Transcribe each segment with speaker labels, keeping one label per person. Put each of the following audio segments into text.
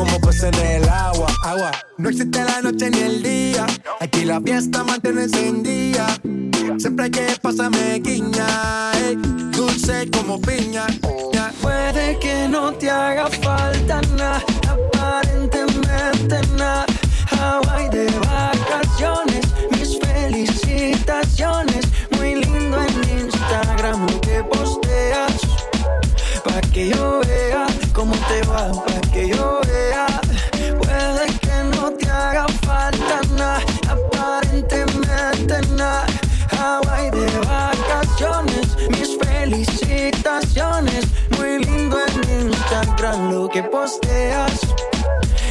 Speaker 1: Como peces en el agua. Agua. No existe la noche ni el día. Aquí la fiesta mantiene encendida. Siempre que pasa me guiña. Dulce como piña.
Speaker 2: Puede que no te haga falta nada, aparentemente nada. Hawaii de vacaciones, mis felicitaciones. Muy lindo en Instagram lo que posteas. Pa' que yo vea cómo te va, pa' que yo vea. Puede que no te haga falta nada, aparentemente nada. Hawaii de vacaciones, mis felicitaciones. Muy lindo en Instagram lo que posteas.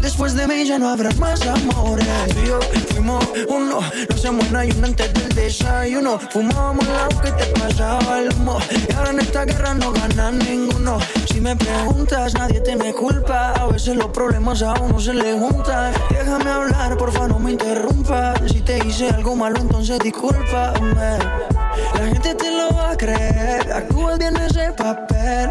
Speaker 2: Después de mí ya no habrá más amores. Tú y yo fuimos uno, no se muera antes del desayuno. Fumábamos la que te pasaba el humo. Y ahora en esta guerra no gana ninguno. Si me preguntas, nadie tiene culpa. A veces los problemas a uno se le juntan. Déjame hablar, porfa, no me interrumpas. Si te hice algo malo, entonces discúlpame. La gente te lo va a creer. Actúas bien ese papel,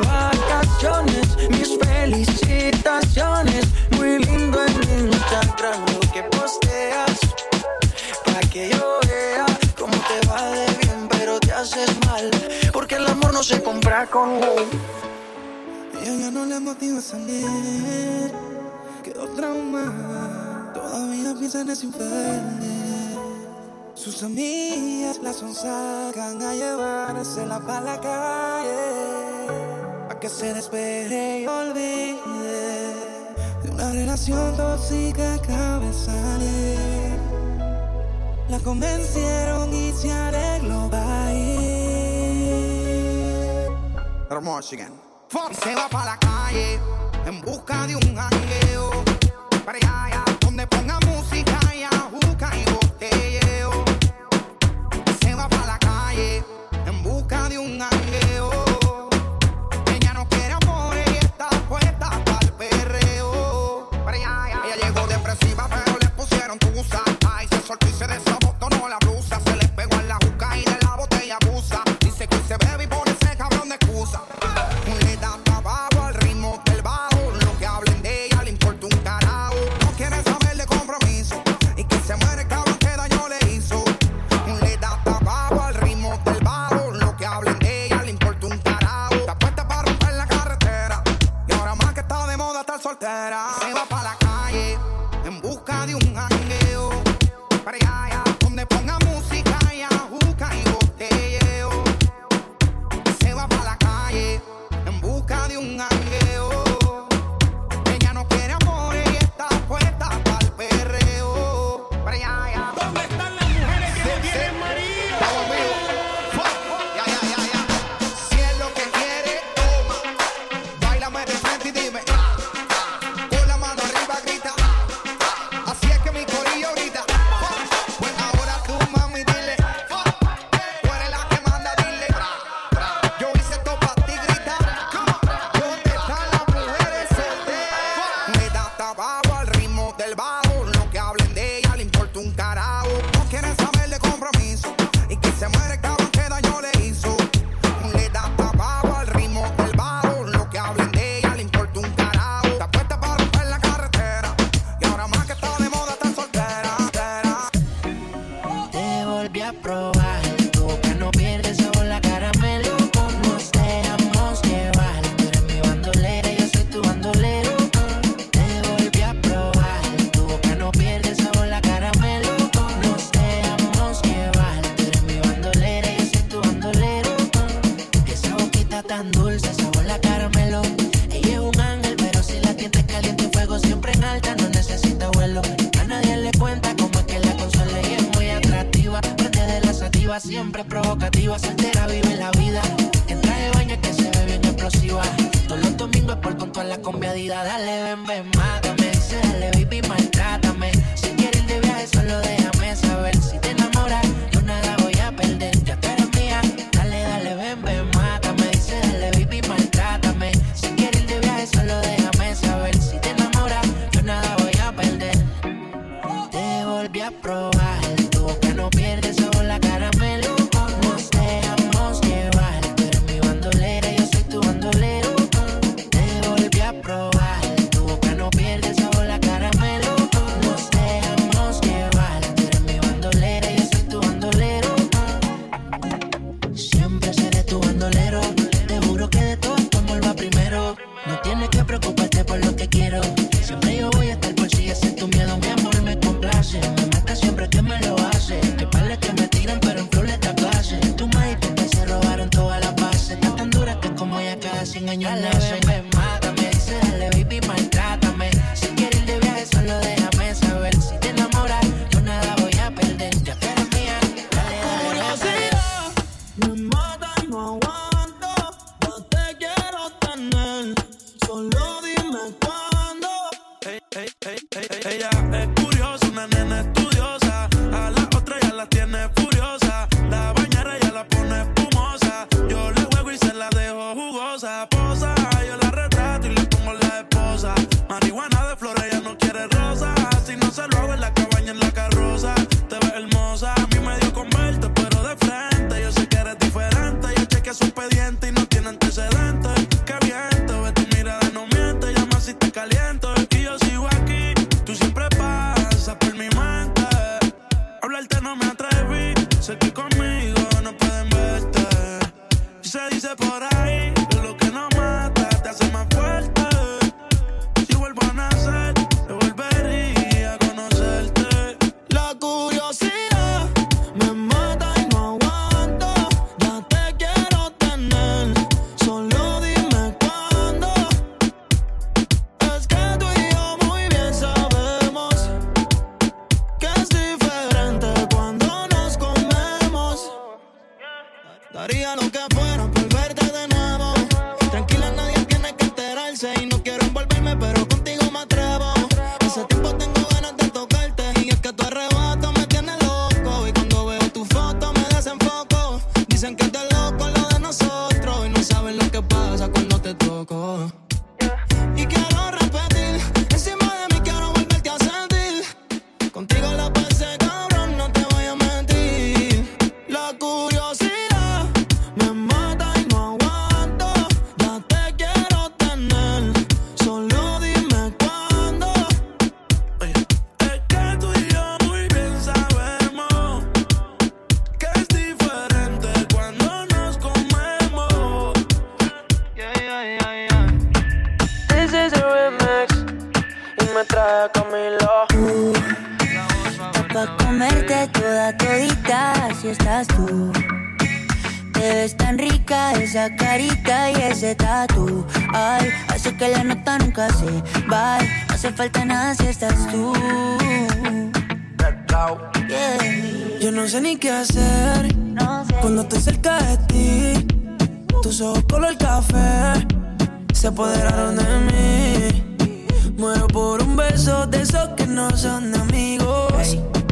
Speaker 2: se compra con
Speaker 3: Ella ya no le motiva salir. Quedó trauma. Todavía piensa en ese infeliz. Sus amigas la sonsacan a llevársela para la calle. A que se despeje y olvide de una relación tóxica acaba salir. La convencieron y se arregló va
Speaker 4: Michigan. Y se va para la calle en busca de un jangueo. Para allá, donde ponga música y
Speaker 5: volví a probar.
Speaker 6: toda todita si estás tú. Te ves tan rica esa carita y ese tatu. Ay, hace que la nota nunca se vaya. No hace falta nada si estás tú. Yeah.
Speaker 3: Yo no sé ni qué hacer
Speaker 6: no sé.
Speaker 3: cuando estoy cerca de ti. Tus ojos color café se apoderaron de mí. Muero por un beso de esos que no son
Speaker 6: de amigos. Hey.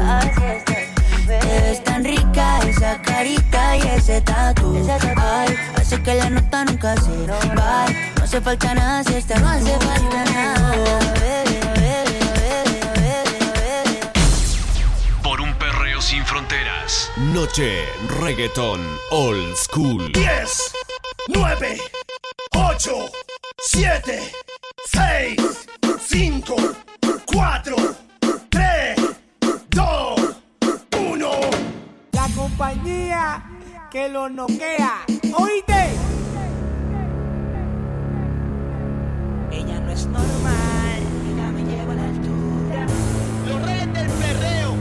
Speaker 3: Estás tú.
Speaker 6: Es tan rica esa carita y ese tatu. Ay, hace que la nota nunca se va. No hace falta nada si esta no hace falta nada.
Speaker 7: Por un perreo sin fronteras. Noche Reggaeton Old School.
Speaker 8: 10, 9, 8, 7, 6, 5, 4,
Speaker 9: compañía que lo noquea. ¿Oíste?
Speaker 10: Ella no es normal, ella me lleva a la altura. Los reyes del perreo.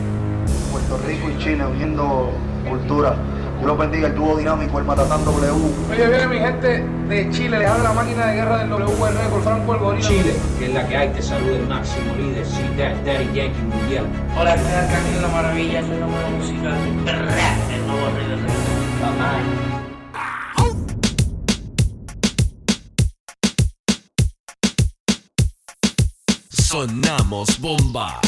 Speaker 11: Puerto Rico y Chile uniendo cultura. Dios los bendiga el dúo dinámico, el Matatán W.
Speaker 12: Oye, viene mi gente de Chile, les habla la máquina de guerra del WR por Franco el Gorila.
Speaker 13: Chile, que es la que hay, te saluda el máximo líder, sí, Daddy Yankee Mundial.
Speaker 14: Hola, soy Arcángel La Maravilla, soy la nueva música el nuevo rey del rap.
Speaker 7: Sonamos bomba.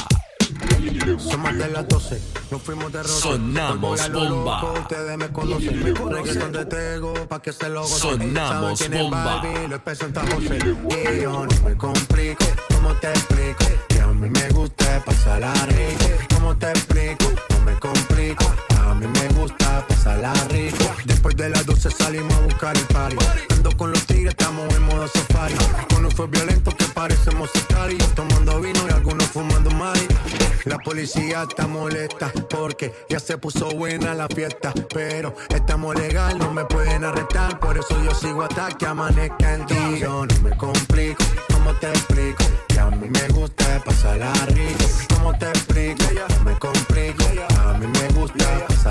Speaker 15: Somos de las 12, nos fuimos de rosa.
Speaker 7: Sonamos bomba.
Speaker 15: loco, Ustedes me conocen, me reggaeton de Tego, pa' que se lo gocen.
Speaker 7: Sonamos
Speaker 15: ¿Saben quién es
Speaker 7: bomba.
Speaker 15: Barbie? Lo presenta José. Y yo no me complico, ¿cómo te explico? Que a mí me gusta pasarla rico. ¿Cómo te explico? No me complico. Mí me gusta pasarla rico. Después de las 12 salimos a buscar el party. Ando con los tigres, estamos en modo safari. Un fue violento que parecemos sicari. Tomando vino y algunos fumando mari. La policía está molesta porque ya se puso buena la fiesta. Pero estamos legal, no me pueden arrestar. Por eso yo sigo hasta que amanezca en ti. Yo no me complico, ¿cómo te explico? Que a mí me gusta pasarla rico. ¿Cómo te explico? Me complico. A mí me gusta pasarla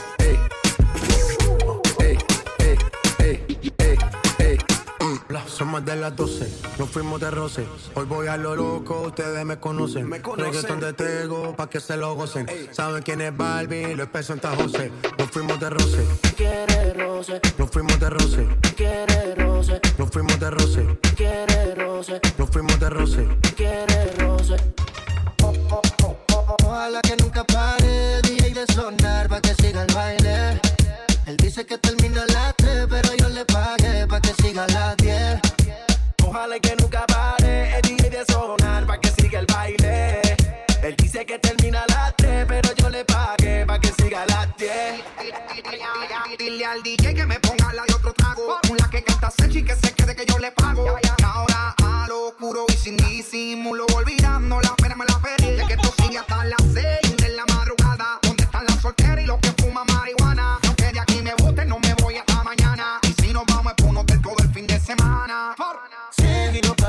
Speaker 15: bla. Somos de las 12, nos fuimos de roce. Hoy voy a lo loco, ustedes me conocen. Reggaeton de Tego, pa' que se lo gocen. Saben quién es Barbie, lo presenta José. Nos fuimos de roce,
Speaker 10: Quiere roce,
Speaker 15: nos fuimos de roce,
Speaker 10: quiere roce,
Speaker 15: nos fuimos de roce,
Speaker 10: quiere roce,
Speaker 15: nos fuimos de roce.
Speaker 10: quiere roce.
Speaker 16: Ojalá que nunca pare DJ de sonar pa' que siga el baile. Él dice que termina a las 3, pero yo le pagué pa' que siga a las 10.
Speaker 17: Ojalá que nunca pare el DJ de sonar pa' que siga el baile. Él dice que termina a las 3, pero yo le pagué pa' que siga a las 10.
Speaker 4: Dile al DJ que me ponga la de otro trago. Una que canta Sechi y que se quede que yo le pago. Y ahora a lo oscuro y sin disimulo, olvidando la pena me la feria. Que esto sigue hasta las 6 de la madrugada. ¿Dónde están las solteras y los que fuman marihuana? Aunque de aquí me boten, no me voy hasta mañana. Y si nos vamos es por un hotel todo el fin de semana.
Speaker 16: Y no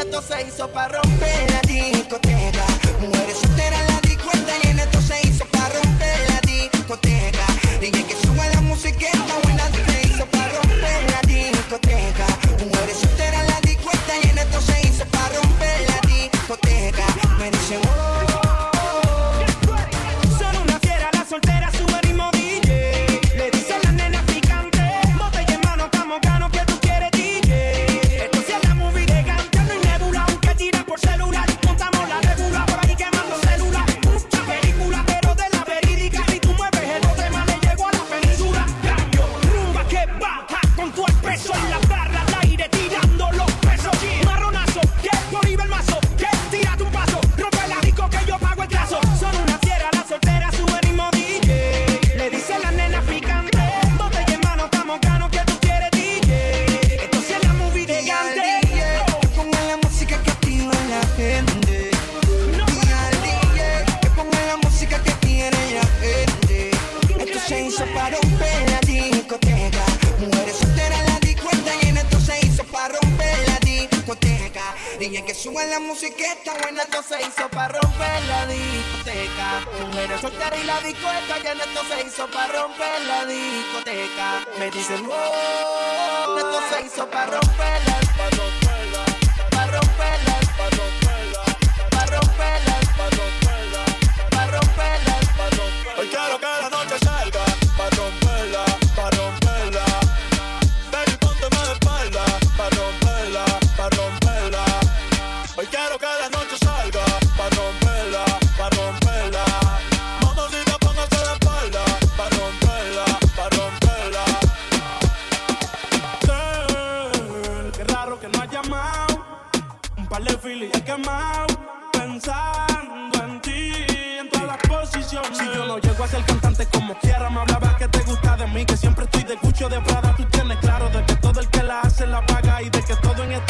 Speaker 18: esto se hizo para romper la discoteca. Mujeres solteras la discoteca y en esto se hizo para romper la discoteca. Dije que Sube la musiqueta buena, esto se hizo para romper la discoteca. Mujeres solteras y la discoteca, ya esto se hizo para romper la discoteca. Me dicen, oh, esto se hizo para
Speaker 10: romper la
Speaker 19: discoteca. par de quemado pensando en ti, en todas las posiciones. Si yo no llego a ser cantante como quiera, me hablaba que te gusta de mí, que siempre estoy de cucho de Prada. Tú tienes claro de que todo el que la hace la paga y de que todo en este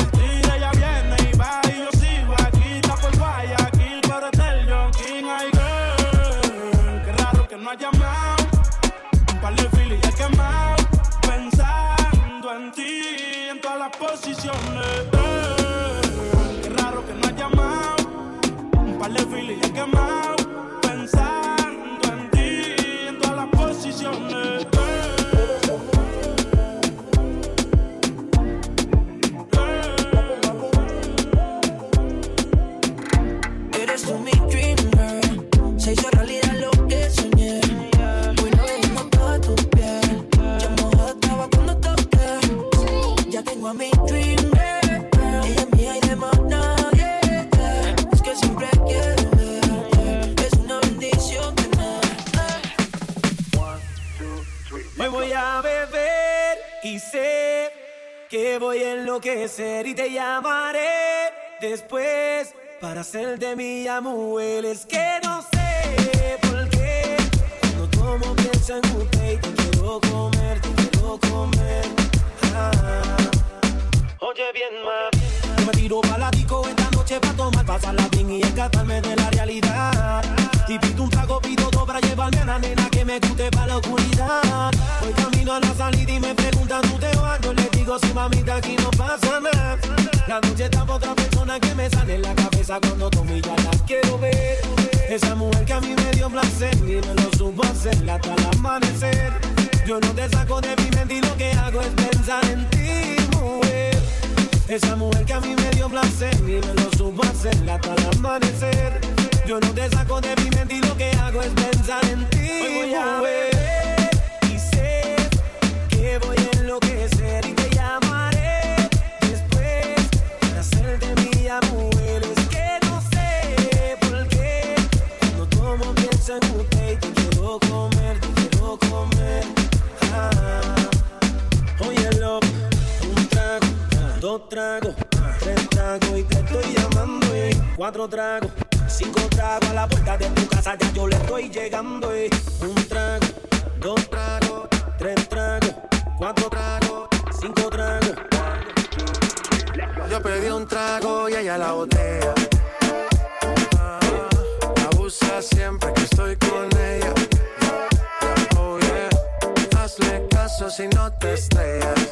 Speaker 19: es que siempre quiero. Hoy voy a beber y
Speaker 17: sé que voy a enloquecer y te llamaré después para ser de mi amuel. Es que no sé por qué cuando tomo pienso en usted y te quiero comer, te quiero comer. Ah. Oye bien, ma, yo me tiro para la disco esta noche para tomar, pasarla bien y escaparme de la realidad. Y pido un trago, pido dos para llevarme a la nena que me guste para la oscuridad. Voy camino a la salida y me preguntan, ¿tú te vas? Yo le digo, sí, mamita, aquí no pasa nada. La noche está por otra persona que me sale en la cabeza cuando tomo y ya la quiero ver. Esa mujer que a mí me dio placer y me lo supo hacer hasta el amanecer. Yo no te saco de mi mente y lo que hago es pensar en ti, mujer. Esa mujer que a mí me dio placer y me lo supo hacer hasta el amanecer. Yo no te saco de mi mente y lo que hago es pensar en ti. Hoy voy a beber y sé que voy a enloquecer y te llamaré después para hacerte mi amor. Es que no sé por qué cuando tomo pienso en usted y te quiero comer, te quiero comer. Ah. Trago, dos tragos, tres tragos y te estoy llamando. eh. Cuatro tragos, cinco tragos a la puerta de tu casa, ya yo le estoy llegando. eh. Un trago, dos tragos, tres tragos, cuatro tragos, cinco tragos.
Speaker 1: Yo pedí un trago y ella la botella. Ah, abusa siempre que estoy con ella. Oh yeah, hazle caso si no te estrellas.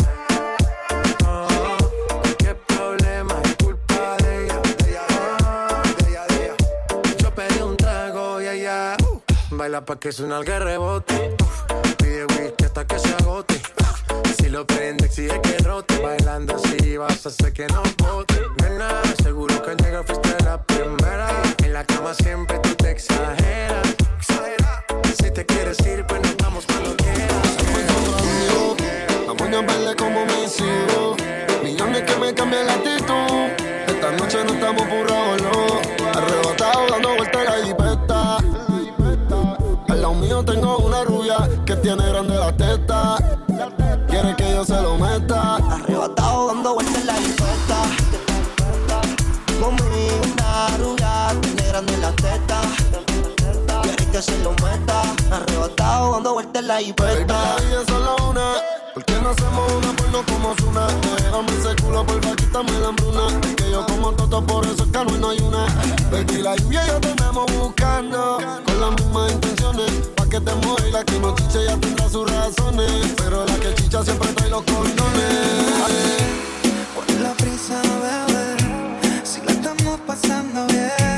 Speaker 1: Baila pa' que suena el rebote. Pide whisky hasta que se agote. Si lo prende, exige que rote. Bailando así vas a hacer que no bote. Nena, seguro que al llegar fuiste la primera. En la cama siempre tú te exageras. Exagera. Si te quieres ir, pues
Speaker 20: tiene grande la teta. Quiere que yo se lo meta.
Speaker 18: Arrebatado dando vueltas en la jipeta. Conmigo una rubia, tiene grande la teta. Quiere que se lo meta. Arrebatado dando vueltas en la jipeta.
Speaker 20: la vida es solo una. ¿Por qué no hacemos una porno como Zuna? Déjame ese culo, porfa, hambruna. Es que yo como toto, por eso es que no no hay una. Baby, la lluvia yo te andamos buscando. Con las mismas intenciones. Pa' que te mueva la que no chiche ya tendrá sus razones. Pero la que chicha siempre trae los condones.
Speaker 3: ¿Cuál es la prisa, bebé? Si la estamos pasando bien,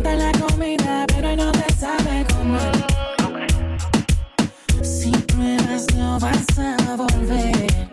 Speaker 20: encanta la
Speaker 21: comida, pero no te sabe comer. Si pruebas, no vas a volver.